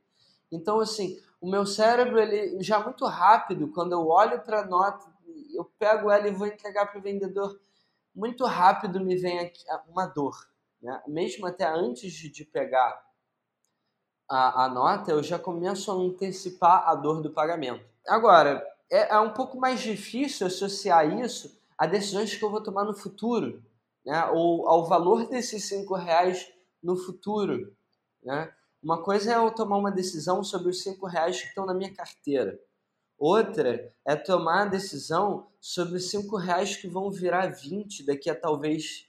B: Então, assim, o meu cérebro, ele já muito rápido, quando eu olho para a nota, eu pego ela e vou entregar para o vendedor, muito rápido me vem uma dor. Né? Mesmo até antes de pegar a, a nota, eu já começo a antecipar a dor do pagamento. Agora, é, é um pouco mais difícil associar isso a decisões que eu vou tomar no futuro, né? ou ao valor desses cinco reais no futuro. Né? Uma coisa é eu tomar uma decisão sobre os cinco reais que estão na minha carteira. Outra é tomar a decisão sobre os cinco reais que vão virar 20 daqui a talvez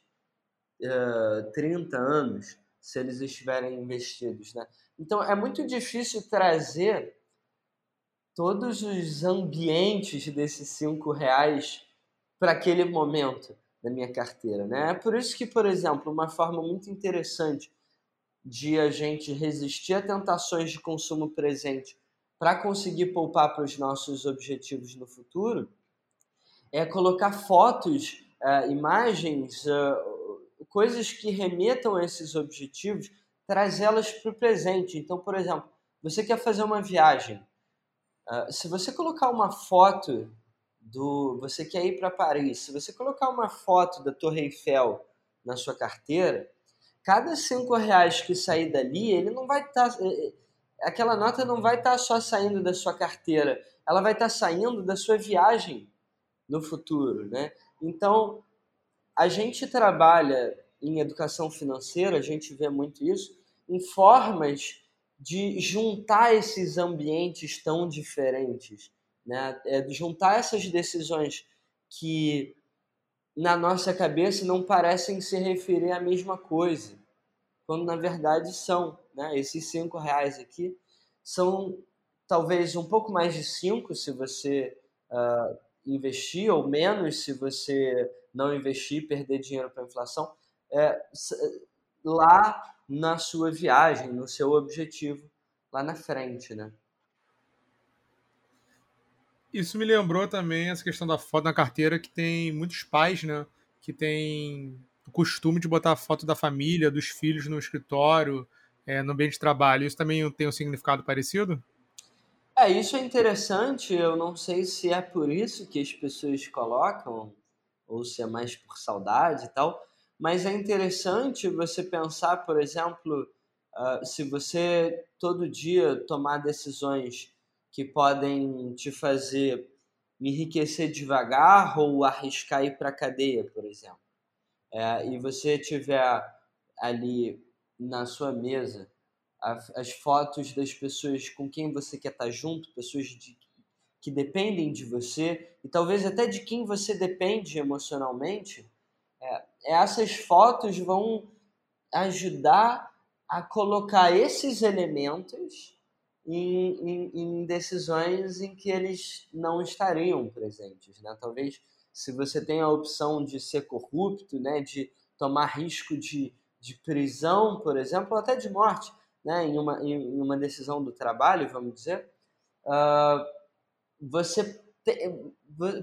B: uh, eh, 30 anos, se eles estiverem investidos. Né? Então é muito difícil trazer todos os ambientes desses cinco reais para aquele momento da minha carteira. Né? É por isso que, por exemplo, uma forma muito interessante de a gente resistir a tentações de consumo presente para conseguir poupar para os nossos objetivos no futuro é colocar fotos, uh, imagens, uh, coisas que remetam a esses objetivos, trazê-las para o presente. Então, por exemplo, você quer fazer uma viagem. Uh, se você colocar uma foto do. Você quer ir para Paris. Se você colocar uma foto da Torre Eiffel na sua carteira, cada cinco reais que sair dali, ele não vai estar. Tá, eh, eh, aquela nota não vai estar tá só saindo da sua carteira, ela vai estar tá saindo da sua viagem no futuro, né? Então, a gente trabalha em educação financeira, a gente vê muito isso, em formas de juntar esses ambientes tão diferentes, né? É, juntar essas decisões que na nossa cabeça não parecem se referir à mesma coisa, quando na verdade são. Né? Esses cinco reais aqui são talvez um pouco mais de cinco se você uh, investir, ou menos se você não investir, perder dinheiro para a inflação, é, lá na sua viagem, no seu objetivo lá na frente, né?
A: Isso me lembrou também essa questão da foto na carteira, que tem muitos pais, né? Que tem o costume de botar a foto da família, dos filhos no escritório, é, no ambiente de trabalho. Isso também tem um significado parecido?
B: É, isso é interessante. Eu não sei se é por isso que as pessoas colocam, ou se é mais por saudade e tal, mas é interessante você pensar, por exemplo, uh, se você todo dia tomar decisões que podem te fazer enriquecer devagar ou arriscar ir para a cadeia, por exemplo. É, e você tiver ali na sua mesa as fotos das pessoas com quem você quer estar junto, pessoas de, que dependem de você e talvez até de quem você depende emocionalmente, é, essas fotos vão ajudar a colocar esses elementos em, em, em, decisões em que eles não estariam presentes. Né? Talvez se você tem a opção de ser corrupto, né, de tomar risco de, de prisão, por exemplo, ou até de morte, né, em, uma, em uma decisão do trabalho, vamos dizer, uh, você te,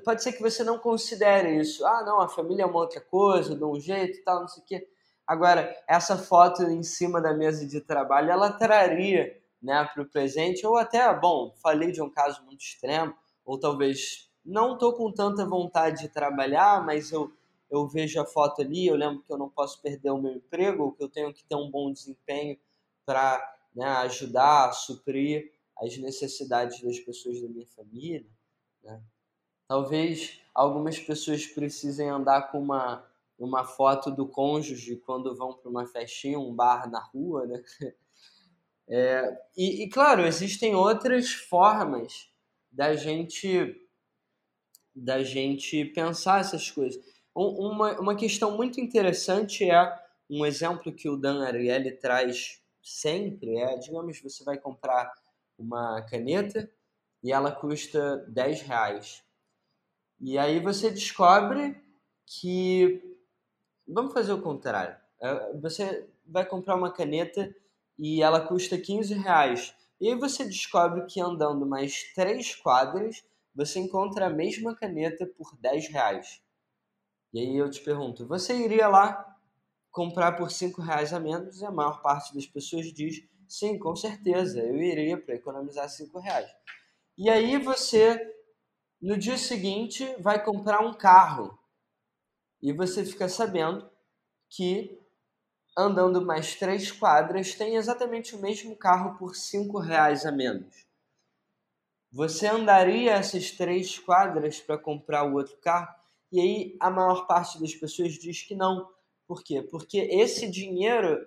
B: pode ser que você não considere isso. Ah, não, a família é uma outra coisa, de um jeito e tal, não sei o quê. Agora, essa foto em cima da mesa de trabalho, ela traria né, para o presente, ou até, bom, falei de um caso muito extremo, ou talvez não estou com tanta vontade de trabalhar, mas eu, eu vejo a foto ali, eu lembro que eu não posso perder o meu emprego, que eu tenho que ter um bom desempenho para né, ajudar a suprir as necessidades das pessoas da minha família. Né? Talvez algumas pessoas precisem andar com uma, uma foto do cônjuge quando vão para uma festinha, um bar na rua, né? É, e, e, claro, existem outras formas da gente da gente pensar essas coisas. Uma, uma questão muito interessante é um exemplo que o Dan Ariely traz sempre é, digamos, você vai comprar uma caneta e ela custa 10 reais. E aí você descobre que. Vamos fazer o contrário. É, você vai comprar uma caneta e ela custa 15 reais. E aí você descobre que andando mais três quadras, você encontra a mesma caneta por 10 reais. E aí eu te pergunto, você iria lá comprar por 5 reais a menos? E a maior parte das pessoas diz, sim, com certeza, eu iria para economizar 5 reais. E aí você, no dia seguinte, vai comprar um carro. E você fica sabendo que andando mais três quadras, tem exatamente o mesmo carro por cinco reais a menos. Você andaria essas três quadras para comprar o outro carro? E aí a maior parte das pessoas diz que não. Por quê? Porque esse dinheiro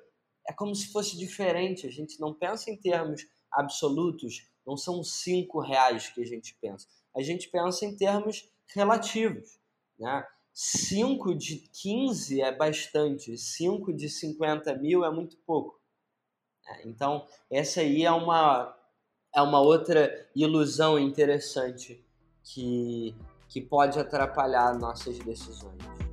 B: é como se fosse diferente. A gente não pensa em termos absolutos. Não são cinco reais que a gente pensa. A gente pensa em termos relativos. Né? 5 de 15 é bastante, 5 de 50 mil é muito pouco. É, então, essa aí é uma, é uma outra ilusão interessante que, que pode atrapalhar nossas decisões.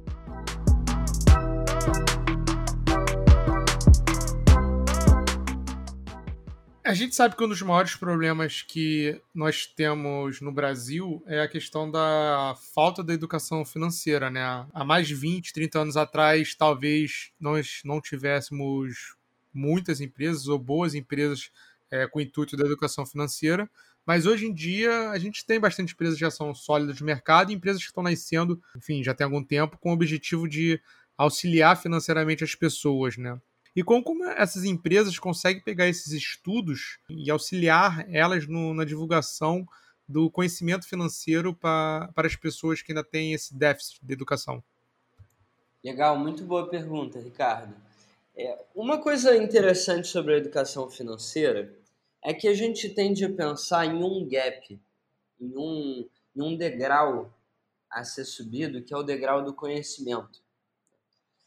A: A gente sabe que um dos maiores problemas que nós temos no Brasil é a questão da falta da educação financeira, né? Há mais de 20, 30 anos atrás, talvez nós não tivéssemos muitas empresas ou boas empresas é, com o intuito da educação financeira, mas hoje em dia a gente tem bastante empresas que já são sólidas no mercado e empresas que estão nascendo, enfim, já tem algum tempo, com o objetivo de auxiliar financeiramente as pessoas, né? E como, como essas empresas conseguem pegar esses estudos e auxiliar elas no, na divulgação do conhecimento financeiro para as pessoas que ainda têm esse déficit de educação?
B: Legal, muito boa pergunta, Ricardo. É, uma coisa interessante sobre a educação financeira é que a gente tende a pensar em um gap, em um, em um degrau a ser subido, que é o degrau do conhecimento.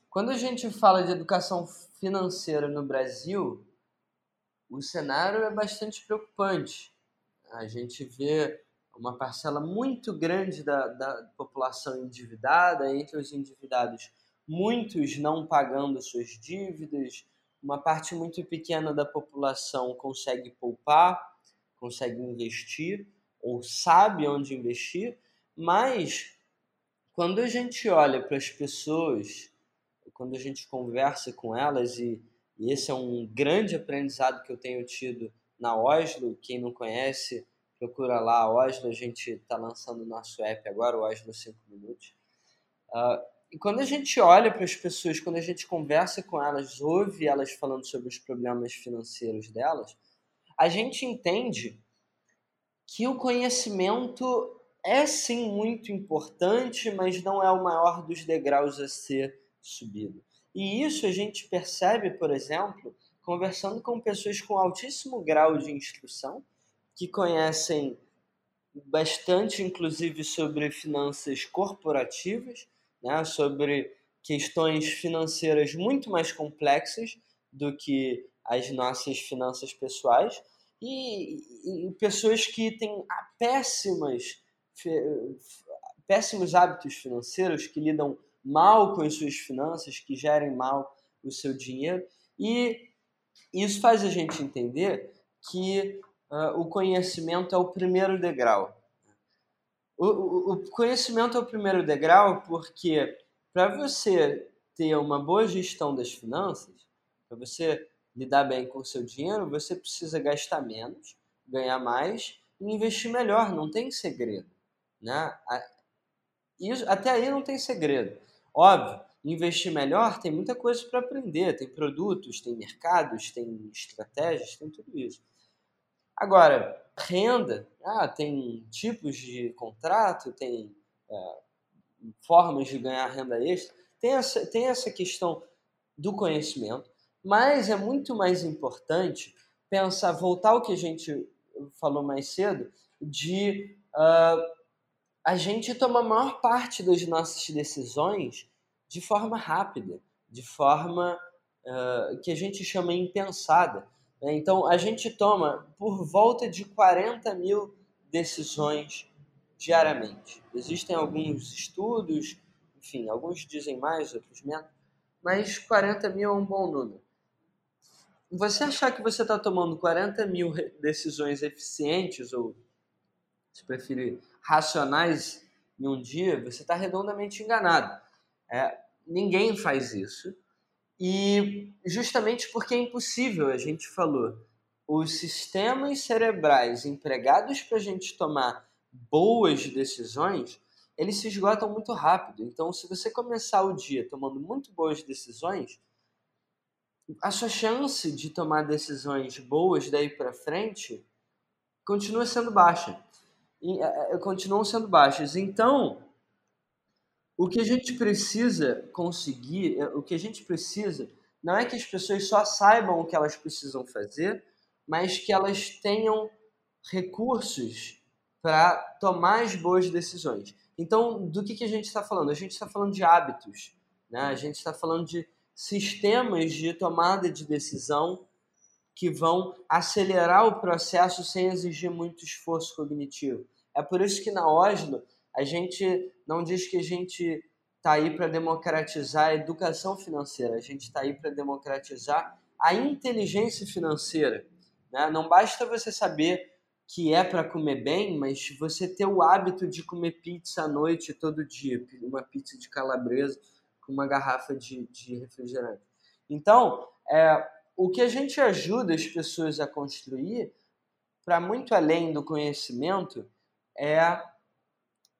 B: Quando a gente fala de educação financeira no Brasil, o cenário é bastante preocupante. A gente vê uma parcela muito grande da, da população endividada, entre os endividados, muitos não pagando suas dívidas, uma parte muito pequena da população consegue poupar, consegue investir ou sabe onde investir, mas quando a gente olha para as pessoas quando a gente conversa com elas, e, e esse é um grande aprendizado que eu tenho tido na Oslo, quem não conhece, procura lá a Oslo, a gente está lançando o nosso app agora, o Oslo 5 Minutos. Uh, e quando a gente olha para as pessoas, quando a gente conversa com elas, ouve elas falando sobre os problemas financeiros delas, a gente entende que o conhecimento é sim muito importante, mas não é o maior dos degraus a ser subido. E isso a gente percebe, por exemplo, conversando com pessoas com altíssimo grau de instrução, que conhecem bastante, inclusive, sobre finanças corporativas, né, sobre questões financeiras muito mais complexas do que as nossas finanças pessoais, e, e pessoas que têm péssimas, péssimos hábitos financeiros, que lidam mal com as suas finanças, que gerem mal o seu dinheiro. E isso faz a gente entender que uh, o conhecimento é o primeiro degrau. O, o, o conhecimento é o primeiro degrau porque para você ter uma boa gestão das finanças, para você lidar bem com o seu dinheiro, você precisa gastar menos, ganhar mais e investir melhor. Não tem segredo. Né? Isso, até aí não tem segredo. Óbvio, investir melhor tem muita coisa para aprender, tem produtos, tem mercados, tem estratégias, tem tudo isso. Agora, renda, ah, tem tipos de contrato, tem é, formas de ganhar renda extra, tem essa, tem essa questão do conhecimento, mas é muito mais importante pensar, voltar ao que a gente falou mais cedo, de uh, a gente toma a maior parte das nossas decisões de forma rápida, de forma uh, que a gente chama impensada. Né? Então, a gente toma por volta de 40 mil decisões diariamente. Existem alguns estudos, enfim, alguns dizem mais, outros menos, mas 40 mil é um bom número. Você achar que você está tomando 40 mil decisões eficientes, ou se preferir, racionais em um dia, você está redondamente enganado. É, ninguém faz isso. E justamente porque é impossível, a gente falou, os sistemas cerebrais empregados para a gente tomar boas decisões, eles se esgotam muito rápido. Então, se você começar o dia tomando muito boas decisões, a sua chance de tomar decisões boas daí para frente continua sendo baixa. E, é, é, continuam sendo baixas. Então, o que a gente precisa conseguir, é, o que a gente precisa, não é que as pessoas só saibam o que elas precisam fazer, mas que elas tenham recursos para tomar as boas decisões. Então, do que, que a gente está falando? A gente está falando de hábitos, né? a gente está falando de sistemas de tomada de decisão que vão acelerar o processo sem exigir muito esforço cognitivo. É por isso que na Oslo a gente não diz que a gente está aí para democratizar a educação financeira, a gente está aí para democratizar a inteligência financeira. Né? Não basta você saber que é para comer bem, mas você ter o hábito de comer pizza à noite todo dia, uma pizza de calabresa com uma garrafa de, de refrigerante. Então, é, o que a gente ajuda as pessoas a construir, para muito além do conhecimento, é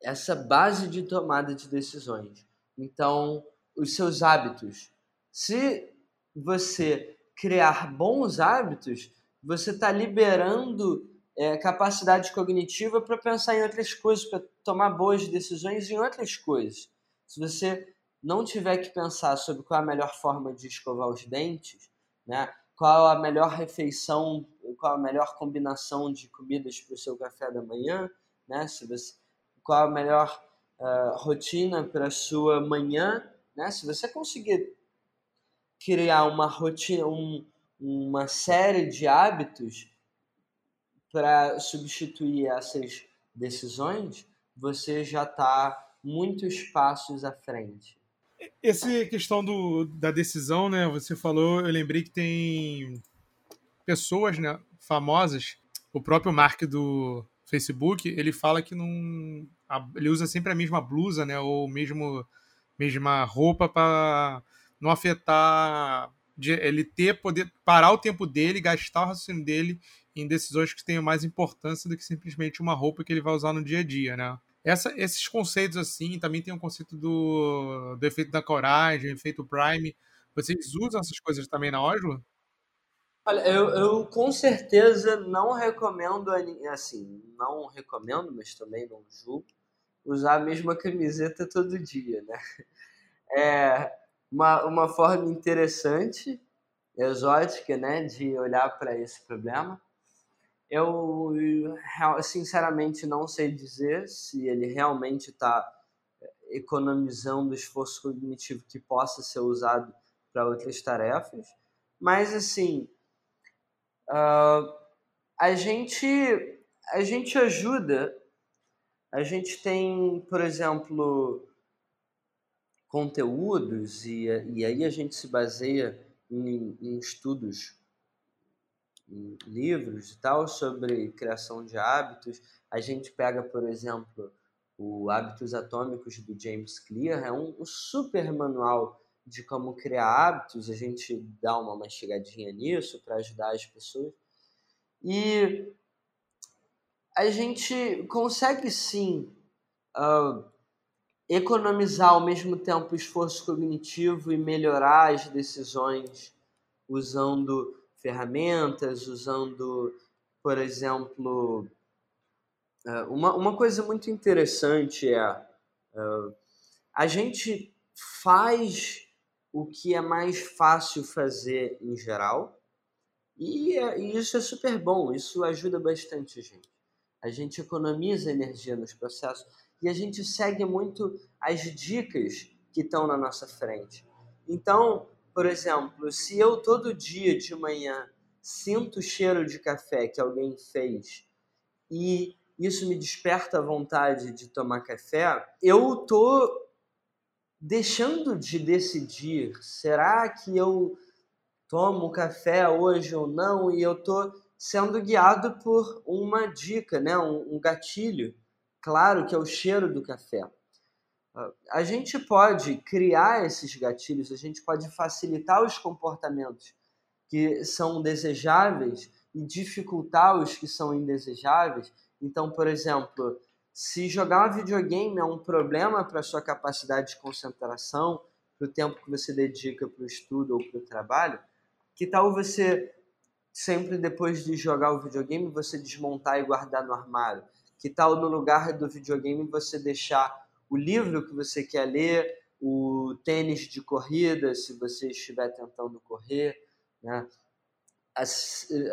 B: essa base de tomada de decisões. Então, os seus hábitos. Se você criar bons hábitos, você está liberando é, capacidade cognitiva para pensar em outras coisas, para tomar boas decisões em outras coisas. Se você não tiver que pensar sobre qual é a melhor forma de escovar os dentes, né? qual a melhor refeição, qual a melhor combinação de comidas para o seu café da manhã, né? se você, qual a melhor uh, rotina para a sua manhã, né? se você conseguir criar uma rotina, um, uma série de hábitos para substituir essas decisões, você já está muitos passos à frente.
A: Essa questão do, da decisão, né? Você falou, eu lembrei que tem pessoas, né, famosas. O próprio Mark do Facebook, ele fala que não, ele usa sempre a mesma blusa, né, ou mesmo mesma roupa para não afetar ele ter poder parar o tempo dele, gastar o raciocínio dele em decisões que tenham mais importância do que simplesmente uma roupa que ele vai usar no dia a dia, né? Essa, esses conceitos assim, também tem o um conceito do, do efeito da coragem, efeito Prime. Vocês usam essas coisas também na Oslo?
B: Olha, eu, eu com certeza não recomendo, assim, não recomendo, mas também não julgo, usar a mesma camiseta todo dia, né? É uma, uma forma interessante, exótica, né, de olhar para esse problema. Eu, sinceramente, não sei dizer se ele realmente está eh, economizando esforço cognitivo que possa ser usado para outras tarefas, mas, assim, uh, a, gente, a gente ajuda, a gente tem, por exemplo, conteúdos, e, e aí a gente se baseia em, em estudos livros e tal sobre criação de hábitos. A gente pega, por exemplo, o Hábitos Atômicos do James Clear, é um, um super manual de como criar hábitos. A gente dá uma mastigadinha nisso para ajudar as pessoas. E a gente consegue sim uh, economizar ao mesmo tempo esforço cognitivo e melhorar as decisões usando ferramentas, usando, por exemplo, é, uma, uma coisa muito interessante é, é a gente faz o que é mais fácil fazer em geral e, é, e isso é super bom, isso ajuda bastante a gente. A gente economiza energia nos processos e a gente segue muito as dicas que estão na nossa frente. Então, por exemplo, se eu todo dia de manhã sinto o cheiro de café que alguém fez e isso me desperta a vontade de tomar café, eu tô deixando de decidir, será que eu tomo café hoje ou não? E eu tô sendo guiado por uma dica, né? um, um gatilho, claro que é o cheiro do café. A gente pode criar esses gatilhos, a gente pode facilitar os comportamentos que são desejáveis e dificultar os que são indesejáveis. Então, por exemplo, se jogar um videogame é um problema para sua capacidade de concentração, para o tempo que você dedica para o estudo ou para o trabalho, que tal você sempre depois de jogar o videogame você desmontar e guardar no armário? Que tal no lugar do videogame você deixar o livro que você quer ler, o tênis de corrida, se você estiver tentando correr, né? a,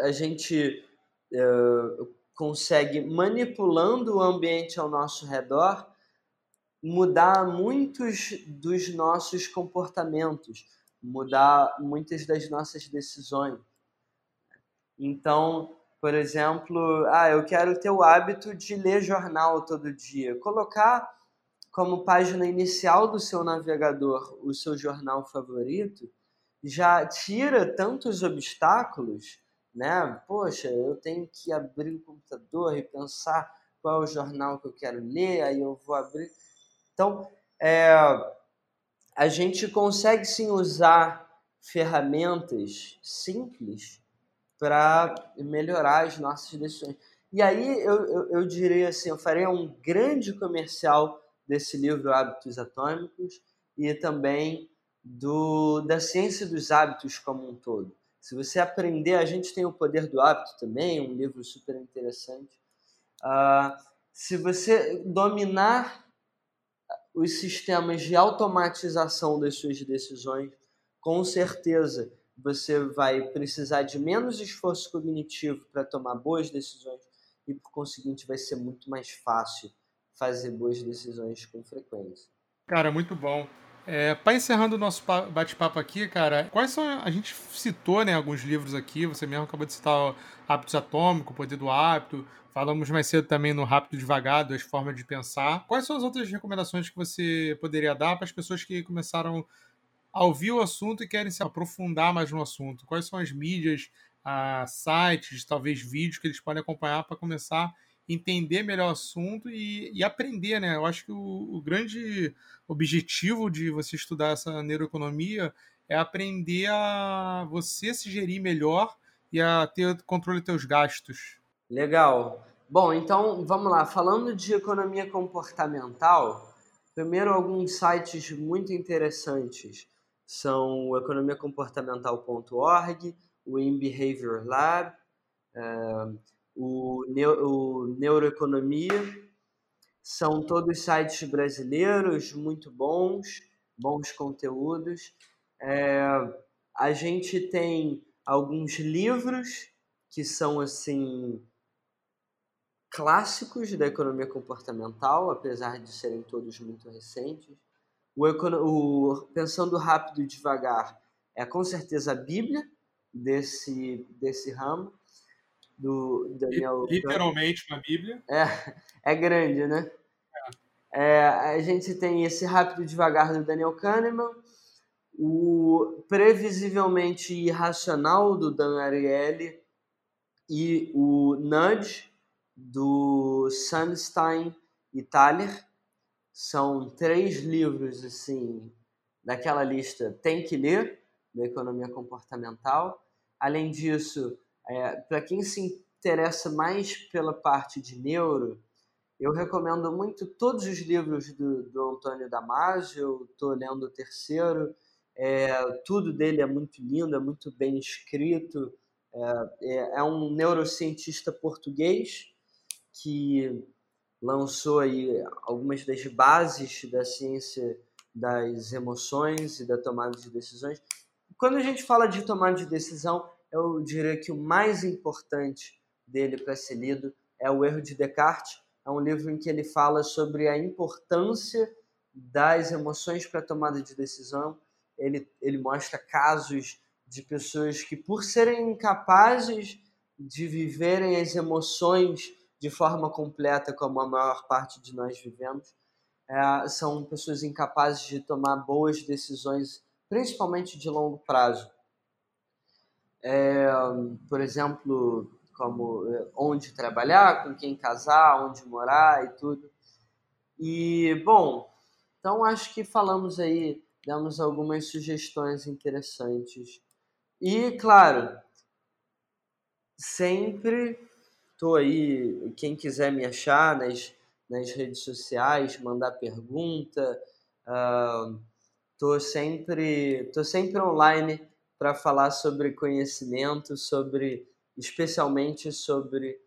B: a gente uh, consegue, manipulando o ambiente ao nosso redor, mudar muitos dos nossos comportamentos, mudar muitas das nossas decisões. Então, por exemplo, ah, eu quero ter o hábito de ler jornal todo dia. Colocar como página inicial do seu navegador o seu jornal favorito já tira tantos obstáculos, né? Poxa, eu tenho que abrir o computador e pensar qual é o jornal que eu quero ler, aí eu vou abrir. Então, é, a gente consegue sim usar ferramentas simples para melhorar as nossas decisões. E aí eu, eu, eu diria assim, eu faria um grande comercial desse livro Hábitos Atômicos e também do, da ciência dos hábitos como um todo. Se você aprender, a gente tem o Poder do Hábito também, um livro super interessante. Uh, se você dominar os sistemas de automatização das suas decisões, com certeza você vai precisar de menos esforço cognitivo para tomar boas decisões e, por conseguinte, vai ser muito mais fácil fazer boas decisões com frequência.
A: Cara, muito bom. É, para encerrando o nosso bate-papo aqui, cara, quais são. A gente citou né, alguns livros aqui, você mesmo acabou de citar Hábitos o Poder do Hábito, falamos mais cedo também no Rápido Devagar, das formas de pensar. Quais são as outras recomendações que você poderia dar para as pessoas que começaram a ouvir o assunto e querem se aprofundar mais no assunto? Quais são as mídias, a sites, talvez vídeos que eles podem acompanhar para começar a entender melhor o assunto e, e aprender, né? Eu acho que o, o grande objetivo de você estudar essa neuroeconomia é aprender a você se gerir melhor e a ter controle dos teus gastos.
B: Legal. Bom, então vamos lá. Falando de economia comportamental, primeiro alguns sites muito interessantes são o economiacomportamental.org, o In Behavior Lab, eh, o, o Neuroeconomia, são todos sites brasileiros, muito bons, bons conteúdos. É, a gente tem alguns livros que são assim clássicos da economia comportamental, apesar de serem todos muito recentes. O, o Pensando Rápido e Devagar é com certeza a Bíblia desse, desse ramo do Daniel.
A: Literalmente uma Bíblia.
B: É, é grande, né? É. é. a gente tem esse Rápido e Devagar do Daniel Kahneman, o Previsivelmente Irracional do Dan Ariely e o Nudge do Sunstein e Thaler. São três livros assim daquela lista tem que ler da economia comportamental. Além disso, é, Para quem se interessa mais pela parte de neuro, eu recomendo muito todos os livros do, do Antônio Damasio. Estou lendo o terceiro. É, tudo dele é muito lindo, é muito bem escrito. É, é, é um neurocientista português que lançou aí algumas das bases da ciência das emoções e da tomada de decisões. Quando a gente fala de tomada de decisão, eu diria que o mais importante dele para ser lido é O Erro de Descartes. É um livro em que ele fala sobre a importância das emoções para a tomada de decisão. Ele, ele mostra casos de pessoas que, por serem incapazes de viverem as emoções de forma completa, como a maior parte de nós vivemos. É, são pessoas incapazes de tomar boas decisões, principalmente de longo prazo. É, por exemplo, como é, onde trabalhar, com quem casar, onde morar e tudo. E, bom, então acho que falamos aí, demos algumas sugestões interessantes. E, claro, sempre estou aí, quem quiser me achar nas, nas redes sociais, mandar pergunta, estou uh, sempre, tô sempre online para falar sobre conhecimento, sobre especialmente sobre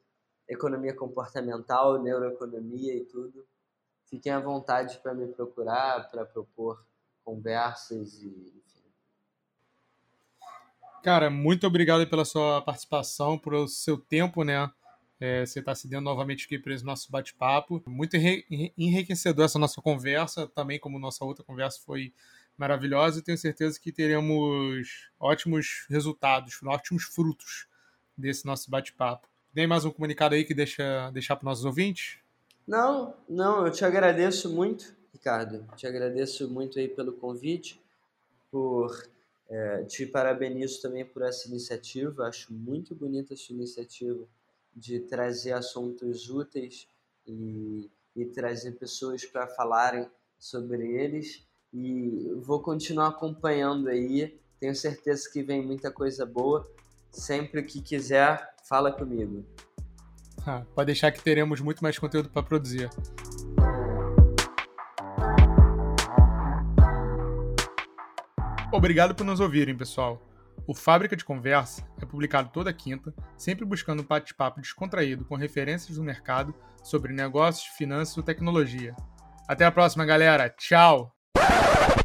B: economia comportamental, neuroeconomia e tudo. Fiquem à vontade para me procurar, para propor conversas e enfim.
A: Cara, muito obrigado pela sua participação, pelo seu tempo, né? É, você está se dando novamente aqui para esse nosso bate-papo. Muito enriquecedor essa nossa conversa, também como nossa outra conversa foi maravilhosa e tenho certeza que teremos ótimos resultados, ótimos frutos desse nosso bate-papo. Tem mais um comunicado aí que deixa deixar para os nossos ouvintes?
B: Não, não, eu te agradeço muito, Ricardo. Te agradeço muito aí pelo convite, por é, te parabenizo também por essa iniciativa. Acho muito bonita essa iniciativa de trazer assuntos úteis e, e trazer pessoas para falarem sobre eles. E vou continuar acompanhando aí. Tenho certeza que vem muita coisa boa. Sempre que quiser, fala comigo.
A: Ah, pode deixar que teremos muito mais conteúdo para produzir. Obrigado por nos ouvirem, pessoal. O Fábrica de Conversa é publicado toda quinta, sempre buscando um bate-papo descontraído com referências do mercado sobre negócios, finanças e tecnologia. Até a próxima, galera. Tchau! you